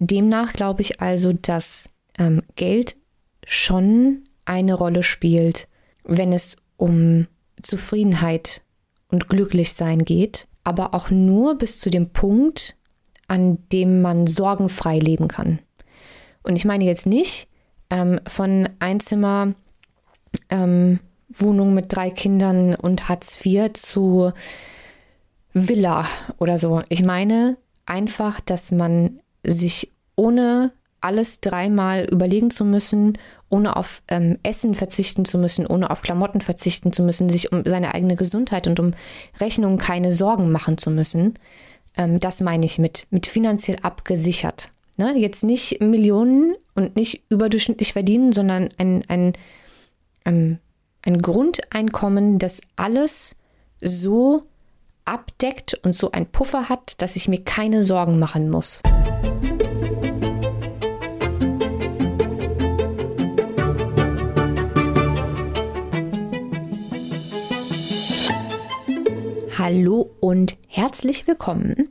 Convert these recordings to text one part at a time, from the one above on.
demnach glaube ich also, dass ähm, Geld schon eine Rolle spielt, wenn es um Zufriedenheit und Glücklichsein geht, aber auch nur bis zu dem Punkt, an dem man sorgenfrei leben kann. Und ich meine jetzt nicht ähm, von Einzimmer ähm, Wohnung mit drei Kindern und Hartz IV zu Villa oder so. Ich meine einfach, dass man sich ohne alles dreimal überlegen zu müssen, ohne auf ähm, Essen verzichten zu müssen, ohne auf Klamotten verzichten zu müssen, sich um seine eigene Gesundheit und um Rechnungen keine Sorgen machen zu müssen. Ähm, das meine ich mit, mit finanziell abgesichert. Ne? Jetzt nicht Millionen und nicht überdurchschnittlich verdienen, sondern ein, ein, ähm, ein Grundeinkommen, das alles so abdeckt und so ein Puffer hat, dass ich mir keine Sorgen machen muss. Hallo und herzlich willkommen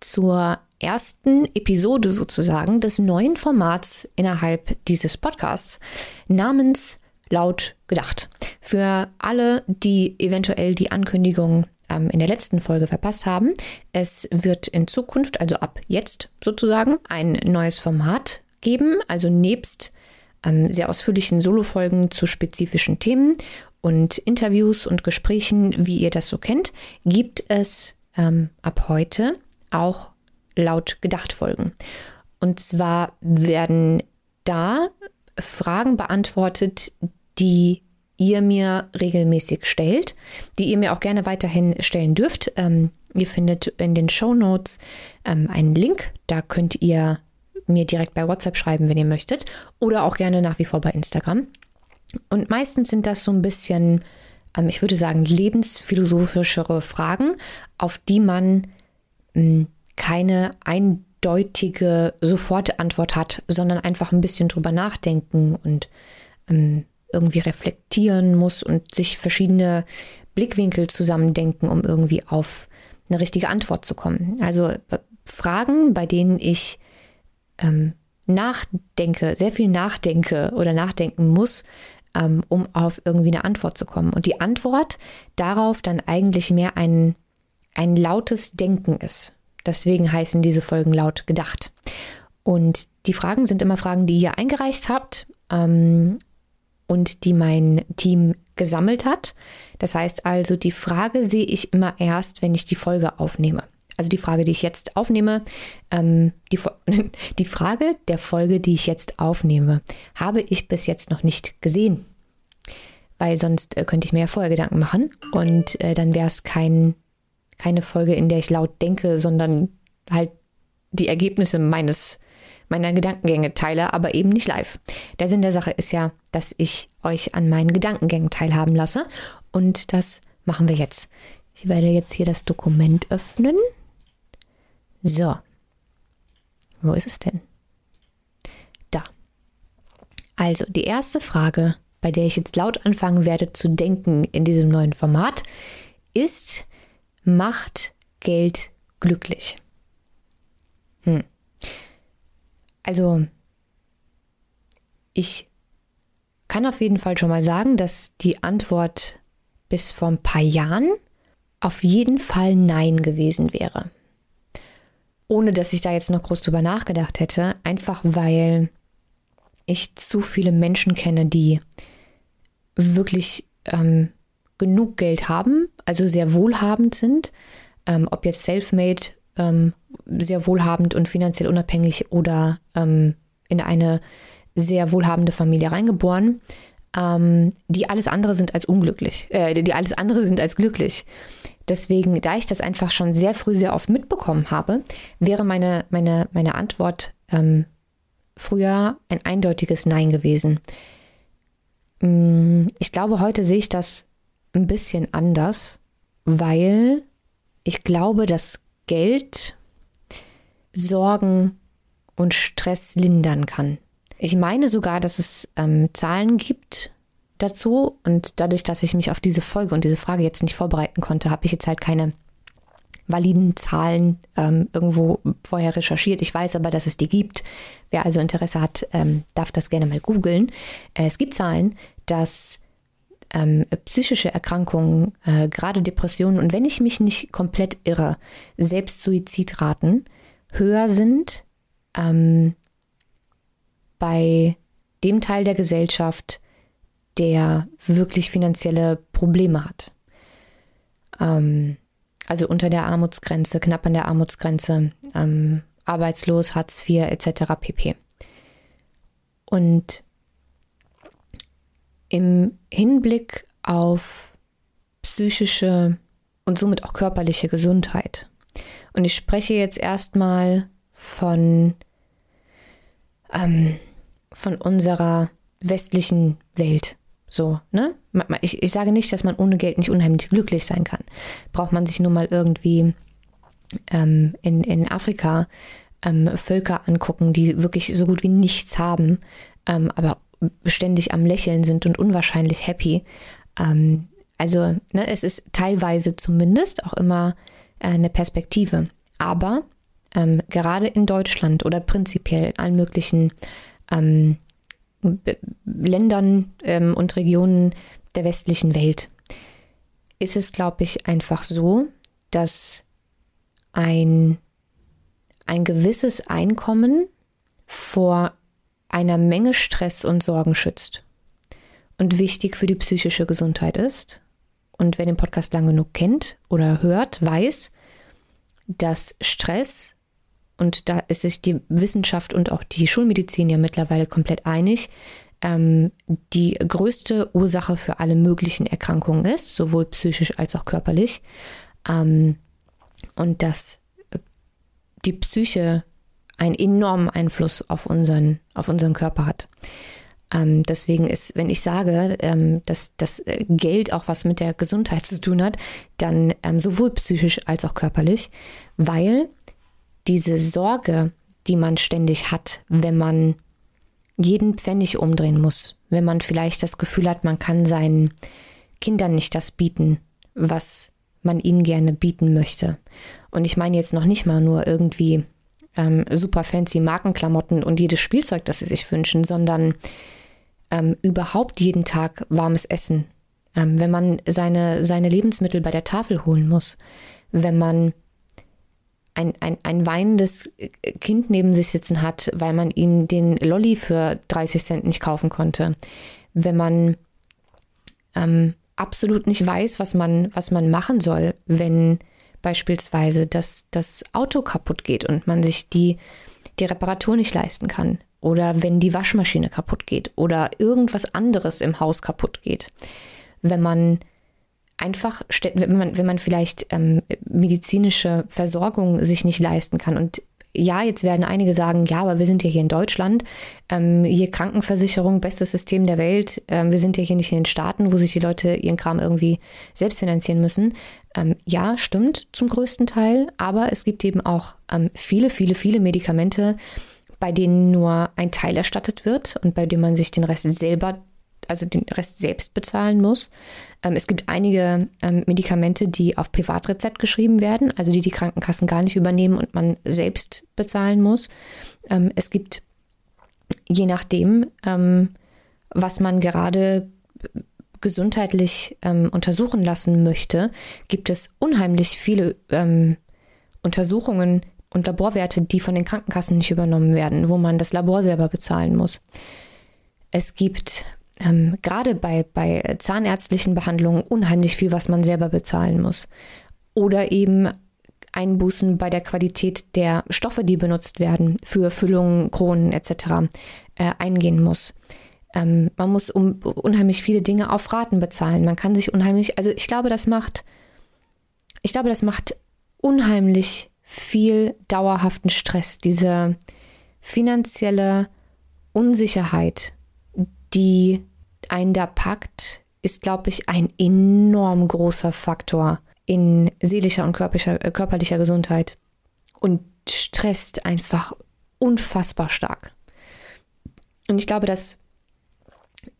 zur ersten Episode sozusagen des neuen Formats innerhalb dieses Podcasts namens Laut gedacht. Für alle, die eventuell die Ankündigung ähm, in der letzten Folge verpasst haben, es wird in Zukunft, also ab jetzt sozusagen, ein neues Format geben, also nebst ähm, sehr ausführlichen Solofolgen zu spezifischen Themen und Interviews und Gesprächen, wie ihr das so kennt, gibt es ähm, ab heute auch laut gedacht Folgen. Und zwar werden da Fragen beantwortet, die ihr mir regelmäßig stellt, die ihr mir auch gerne weiterhin stellen dürft. Ähm, ihr findet in den Show Notes ähm, einen Link, da könnt ihr mir direkt bei WhatsApp schreiben, wenn ihr möchtet, oder auch gerne nach wie vor bei Instagram. Und meistens sind das so ein bisschen, ähm, ich würde sagen, lebensphilosophischere Fragen, auf die man mh, keine eindeutige Sofortantwort hat, sondern einfach ein bisschen drüber nachdenken und ähm, irgendwie reflektieren muss und sich verschiedene Blickwinkel zusammendenken, um irgendwie auf eine richtige Antwort zu kommen. Also Fragen, bei denen ich ähm, nachdenke, sehr viel nachdenke oder nachdenken muss, ähm, um auf irgendwie eine Antwort zu kommen. Und die Antwort darauf dann eigentlich mehr ein, ein lautes Denken ist. Deswegen heißen diese Folgen laut gedacht. Und die Fragen sind immer Fragen, die ihr eingereicht habt ähm, und die mein Team gesammelt hat. Das heißt also, die Frage sehe ich immer erst, wenn ich die Folge aufnehme. Also die Frage, die ich jetzt aufnehme, ähm, die, die Frage der Folge, die ich jetzt aufnehme, habe ich bis jetzt noch nicht gesehen. Weil sonst äh, könnte ich mir ja vorher Gedanken machen und äh, dann wäre es kein, keine Folge, in der ich laut denke, sondern halt die Ergebnisse meines meiner Gedankengänge teile, aber eben nicht live. Der Sinn der Sache ist ja, dass ich euch an meinen Gedankengängen teilhaben lasse und das machen wir jetzt. Ich werde jetzt hier das Dokument öffnen. So. Wo ist es denn? Da. Also, die erste Frage, bei der ich jetzt laut anfangen werde zu denken in diesem neuen Format, ist, macht Geld glücklich? Hm. Also, ich kann auf jeden Fall schon mal sagen, dass die Antwort bis vor ein paar Jahren auf jeden Fall Nein gewesen wäre. Ohne dass ich da jetzt noch groß drüber nachgedacht hätte, einfach weil ich zu viele Menschen kenne, die wirklich ähm, genug Geld haben, also sehr wohlhabend sind, ähm, ob jetzt self-made, ähm, sehr wohlhabend und finanziell unabhängig oder ähm, in eine sehr wohlhabende Familie reingeboren, ähm, die alles andere sind als unglücklich, äh, die alles andere sind als glücklich. Deswegen, da ich das einfach schon sehr früh sehr oft mitbekommen habe, wäre meine, meine, meine Antwort ähm, früher ein eindeutiges Nein gewesen. Mm, ich glaube, heute sehe ich das ein bisschen anders, weil ich glaube, dass Geld Sorgen und Stress lindern kann. Ich meine sogar, dass es ähm, Zahlen gibt, dazu. Und dadurch, dass ich mich auf diese Folge und diese Frage jetzt nicht vorbereiten konnte, habe ich jetzt halt keine validen Zahlen ähm, irgendwo vorher recherchiert. Ich weiß aber, dass es die gibt. Wer also Interesse hat, ähm, darf das gerne mal googeln. Äh, es gibt Zahlen, dass ähm, psychische Erkrankungen, äh, gerade Depressionen und wenn ich mich nicht komplett irre, Selbstsuizidraten höher sind ähm, bei dem Teil der Gesellschaft, der wirklich finanzielle Probleme hat. Ähm, also unter der Armutsgrenze, knapp an der Armutsgrenze, ähm, arbeitslos, Hartz IV etc. pp. Und im Hinblick auf psychische und somit auch körperliche Gesundheit. Und ich spreche jetzt erstmal von, ähm, von unserer westlichen Welt. So, ne? Ich, ich sage nicht, dass man ohne Geld nicht unheimlich glücklich sein kann. Braucht man sich nur mal irgendwie ähm, in, in Afrika ähm, Völker angucken, die wirklich so gut wie nichts haben, ähm, aber ständig am Lächeln sind und unwahrscheinlich happy. Ähm, also ne, es ist teilweise zumindest auch immer äh, eine Perspektive. Aber ähm, gerade in Deutschland oder prinzipiell in allen möglichen ähm, Ländern ähm, und Regionen der westlichen Welt ist es, glaube ich, einfach so, dass ein, ein gewisses Einkommen vor einer Menge Stress und Sorgen schützt und wichtig für die psychische Gesundheit ist. Und wer den Podcast lang genug kennt oder hört, weiß, dass Stress und da ist sich die Wissenschaft und auch die Schulmedizin ja mittlerweile komplett einig, ähm, die größte Ursache für alle möglichen Erkrankungen ist, sowohl psychisch als auch körperlich. Ähm, und dass äh, die Psyche einen enormen Einfluss auf unseren, auf unseren Körper hat. Ähm, deswegen ist, wenn ich sage, dass das äh, Geld auch was mit der Gesundheit zu tun hat, dann sowohl psychisch als auch körperlich, weil diese Sorge, die man ständig hat, wenn man jeden Pfennig umdrehen muss, wenn man vielleicht das Gefühl hat, man kann seinen Kindern nicht das bieten, was man ihnen gerne bieten möchte. Und ich meine jetzt noch nicht mal nur irgendwie ähm, super fancy Markenklamotten und jedes Spielzeug, das sie sich wünschen, sondern ähm, überhaupt jeden Tag warmes Essen. Ähm, wenn man seine, seine Lebensmittel bei der Tafel holen muss, wenn man ein, ein, ein weinendes Kind neben sich sitzen hat, weil man ihm den Lolly für 30 Cent nicht kaufen konnte. Wenn man ähm, absolut nicht weiß, was man, was man machen soll, wenn beispielsweise das, das Auto kaputt geht und man sich die, die Reparatur nicht leisten kann. Oder wenn die Waschmaschine kaputt geht oder irgendwas anderes im Haus kaputt geht. Wenn man einfach, wenn man, wenn man vielleicht ähm, medizinische Versorgung sich nicht leisten kann. Und ja, jetzt werden einige sagen, ja, aber wir sind ja hier in Deutschland, ähm, hier Krankenversicherung, bestes System der Welt. Ähm, wir sind ja hier nicht in den Staaten, wo sich die Leute ihren Kram irgendwie selbst finanzieren müssen. Ähm, ja, stimmt zum größten Teil, aber es gibt eben auch ähm, viele, viele, viele Medikamente, bei denen nur ein Teil erstattet wird und bei denen man sich den Rest selber also den Rest selbst bezahlen muss. Ähm, es gibt einige ähm, Medikamente, die auf Privatrezept geschrieben werden, also die die Krankenkassen gar nicht übernehmen und man selbst bezahlen muss. Ähm, es gibt, je nachdem, was man gerade gesundheitlich ähm, untersuchen lassen möchte, gibt es unheimlich viele Untersuchungen und Laborwerte, die von den Krankenkassen nicht übernommen werden, wo man das Labor selber bezahlen muss. Es gibt ähm, gerade bei, bei zahnärztlichen Behandlungen unheimlich viel, was man selber bezahlen muss. Oder eben Einbußen bei der Qualität der Stoffe, die benutzt werden für Füllungen, Kronen etc. Äh, eingehen muss. Ähm, man muss um unheimlich viele Dinge auf Raten bezahlen. Man kann sich unheimlich, also ich glaube, das macht, ich glaube, das macht unheimlich viel dauerhaften Stress, diese finanzielle Unsicherheit, die einen da packt, ist, glaube ich, ein enorm großer Faktor in seelischer und körperlicher, äh, körperlicher Gesundheit und stresst einfach unfassbar stark. Und ich glaube, dass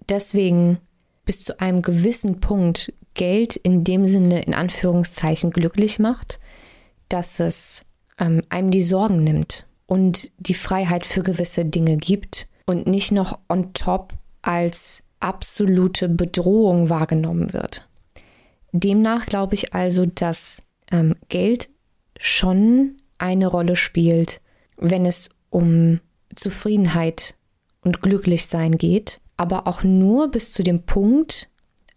deswegen bis zu einem gewissen Punkt Geld in dem Sinne in Anführungszeichen glücklich macht, dass es ähm, einem die Sorgen nimmt und die Freiheit für gewisse Dinge gibt und nicht noch on top als absolute Bedrohung wahrgenommen wird. Demnach glaube ich also, dass ähm, Geld schon eine Rolle spielt, wenn es um Zufriedenheit und Glücklichsein geht, aber auch nur bis zu dem Punkt,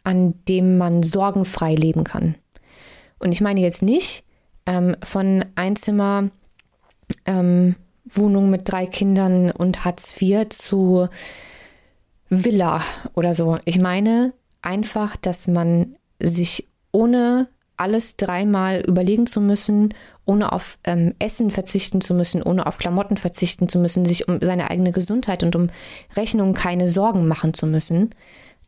an dem man sorgenfrei leben kann. Und ich meine jetzt nicht ähm, von Einzimmer ähm, Wohnung mit drei Kindern und Hartz IV zu Villa oder so. Ich meine einfach, dass man sich ohne alles dreimal überlegen zu müssen, ohne auf ähm, Essen verzichten zu müssen, ohne auf Klamotten verzichten zu müssen, sich um seine eigene Gesundheit und um Rechnungen keine Sorgen machen zu müssen.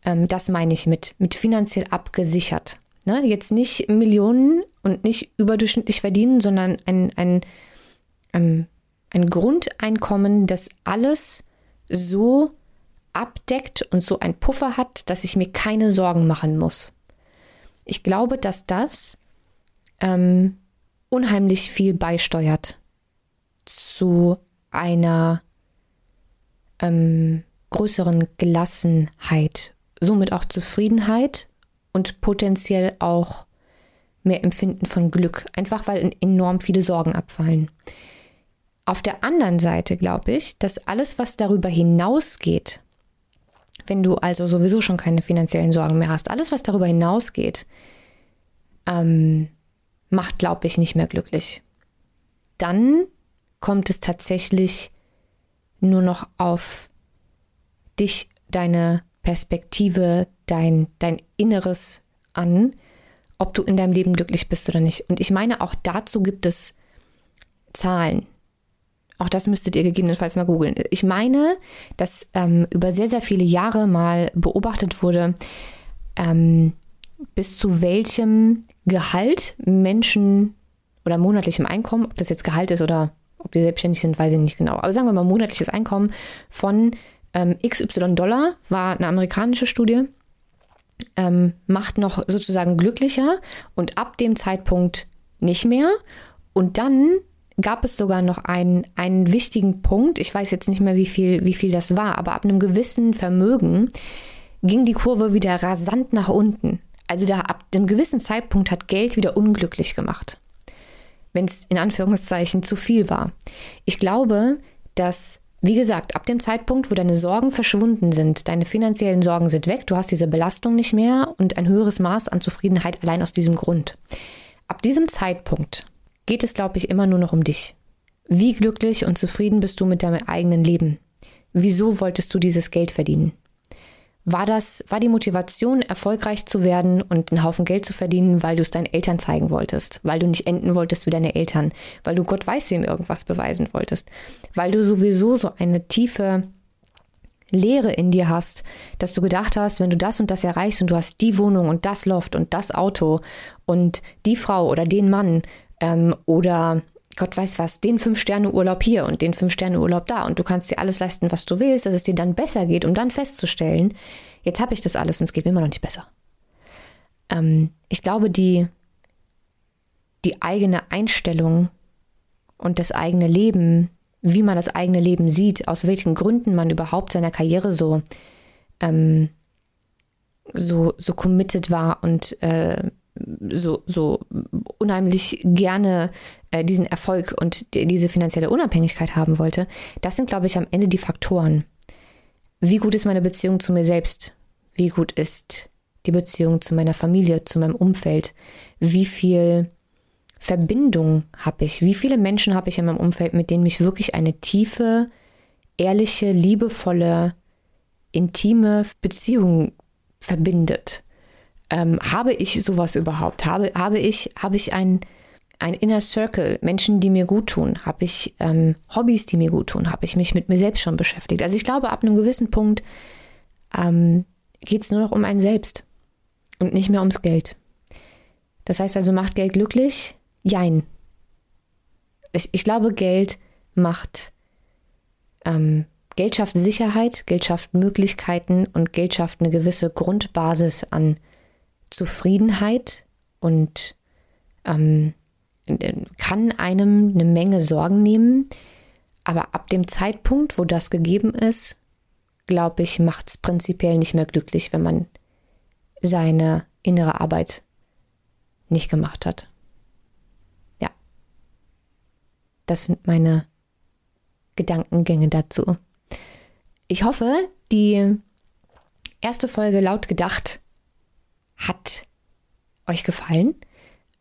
Ähm, das meine ich mit, mit finanziell abgesichert. Ne? Jetzt nicht Millionen und nicht überdurchschnittlich verdienen, sondern ein, ein, ähm, ein Grundeinkommen, das alles so abdeckt und so ein Puffer hat, dass ich mir keine Sorgen machen muss. Ich glaube, dass das ähm, unheimlich viel beisteuert zu einer ähm, größeren Gelassenheit, somit auch Zufriedenheit und potenziell auch mehr Empfinden von Glück, einfach weil enorm viele Sorgen abfallen. Auf der anderen Seite glaube ich, dass alles, was darüber hinausgeht, wenn du also sowieso schon keine finanziellen Sorgen mehr hast, alles, was darüber hinausgeht, ähm, macht, glaube ich, nicht mehr glücklich. Dann kommt es tatsächlich nur noch auf dich, deine Perspektive, dein, dein Inneres an, ob du in deinem Leben glücklich bist oder nicht. Und ich meine, auch dazu gibt es Zahlen. Auch das müsstet ihr gegebenenfalls mal googeln. Ich meine, dass ähm, über sehr, sehr viele Jahre mal beobachtet wurde, ähm, bis zu welchem Gehalt Menschen oder monatlichem Einkommen, ob das jetzt Gehalt ist oder ob die selbstständig sind, weiß ich nicht genau. Aber sagen wir mal monatliches Einkommen von ähm, XY Dollar war eine amerikanische Studie, ähm, macht noch sozusagen glücklicher und ab dem Zeitpunkt nicht mehr. Und dann gab es sogar noch einen, einen wichtigen Punkt, ich weiß jetzt nicht mehr, wie viel, wie viel das war, aber ab einem gewissen Vermögen ging die Kurve wieder rasant nach unten. Also da ab einem gewissen Zeitpunkt hat Geld wieder unglücklich gemacht, wenn es in Anführungszeichen zu viel war. Ich glaube, dass, wie gesagt, ab dem Zeitpunkt, wo deine Sorgen verschwunden sind, deine finanziellen Sorgen sind weg, du hast diese Belastung nicht mehr und ein höheres Maß an Zufriedenheit allein aus diesem Grund. Ab diesem Zeitpunkt geht es, glaube ich, immer nur noch um dich. Wie glücklich und zufrieden bist du mit deinem eigenen Leben? Wieso wolltest du dieses Geld verdienen? War das, war die Motivation, erfolgreich zu werden und einen Haufen Geld zu verdienen, weil du es deinen Eltern zeigen wolltest, weil du nicht enden wolltest wie deine Eltern, weil du Gott weiß wem irgendwas beweisen wolltest, weil du sowieso so eine tiefe Leere in dir hast, dass du gedacht hast, wenn du das und das erreichst und du hast die Wohnung und das Loft und das Auto und die Frau oder den Mann ähm, oder Gott weiß was, den Fünf-Sterne-Urlaub hier und den Fünf-Sterne-Urlaub da und du kannst dir alles leisten, was du willst, dass es dir dann besser geht, um dann festzustellen, jetzt habe ich das alles und es geht mir immer noch nicht besser. Ähm, ich glaube, die, die eigene Einstellung und das eigene Leben, wie man das eigene Leben sieht, aus welchen Gründen man überhaupt seiner Karriere so, ähm, so, so committed war und äh, so, so unheimlich gerne äh, diesen Erfolg und die, diese finanzielle Unabhängigkeit haben wollte, das sind, glaube ich, am Ende die Faktoren. Wie gut ist meine Beziehung zu mir selbst? Wie gut ist die Beziehung zu meiner Familie, zu meinem Umfeld? Wie viel Verbindung habe ich? Wie viele Menschen habe ich in meinem Umfeld, mit denen mich wirklich eine tiefe, ehrliche, liebevolle, intime Beziehung verbindet? Ähm, habe ich sowas überhaupt? Habe, habe ich, habe ich ein, ein Inner Circle, Menschen, die mir gut tun? Habe ich ähm, Hobbys, die mir gut tun? Habe ich mich mit mir selbst schon beschäftigt? Also ich glaube, ab einem gewissen Punkt ähm, geht es nur noch um ein Selbst und nicht mehr ums Geld. Das heißt also, macht Geld glücklich? Jein. Ich, ich glaube, Geld macht, ähm, Geld schafft Sicherheit, Geld schafft Möglichkeiten und Geld schafft eine gewisse Grundbasis an Zufriedenheit und ähm, kann einem eine Menge Sorgen nehmen. Aber ab dem Zeitpunkt, wo das gegeben ist, glaube ich, macht es prinzipiell nicht mehr glücklich, wenn man seine innere Arbeit nicht gemacht hat. Ja. Das sind meine Gedankengänge dazu. Ich hoffe, die erste Folge laut gedacht hat euch gefallen.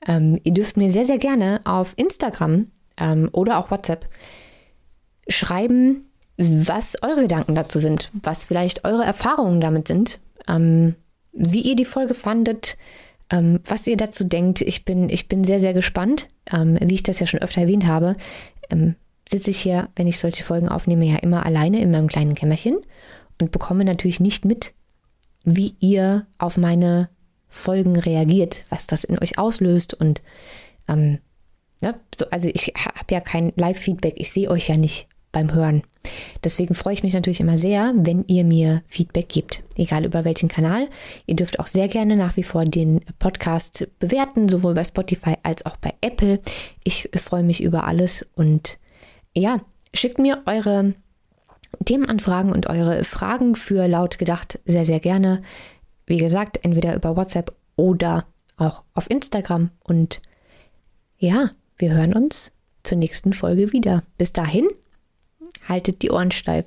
Ähm, ihr dürft mir sehr, sehr gerne auf Instagram ähm, oder auch WhatsApp schreiben, was eure Gedanken dazu sind, was vielleicht eure Erfahrungen damit sind, ähm, wie ihr die Folge fandet, ähm, was ihr dazu denkt. Ich bin, ich bin sehr, sehr gespannt. Ähm, wie ich das ja schon öfter erwähnt habe, ähm, sitze ich hier, wenn ich solche Folgen aufnehme, ja immer alleine in meinem kleinen Kämmerchen und bekomme natürlich nicht mit, wie ihr auf meine Folgen reagiert, was das in euch auslöst und ähm, ja, so, also ich habe ja kein Live-Feedback, ich sehe euch ja nicht beim Hören. Deswegen freue ich mich natürlich immer sehr, wenn ihr mir Feedback gebt, egal über welchen Kanal. Ihr dürft auch sehr gerne nach wie vor den Podcast bewerten, sowohl bei Spotify als auch bei Apple. Ich freue mich über alles und ja, schickt mir eure Themenanfragen und eure Fragen für laut gedacht sehr, sehr gerne. Wie gesagt, entweder über WhatsApp oder auch auf Instagram. Und ja, wir hören uns zur nächsten Folge wieder. Bis dahin, haltet die Ohren steif.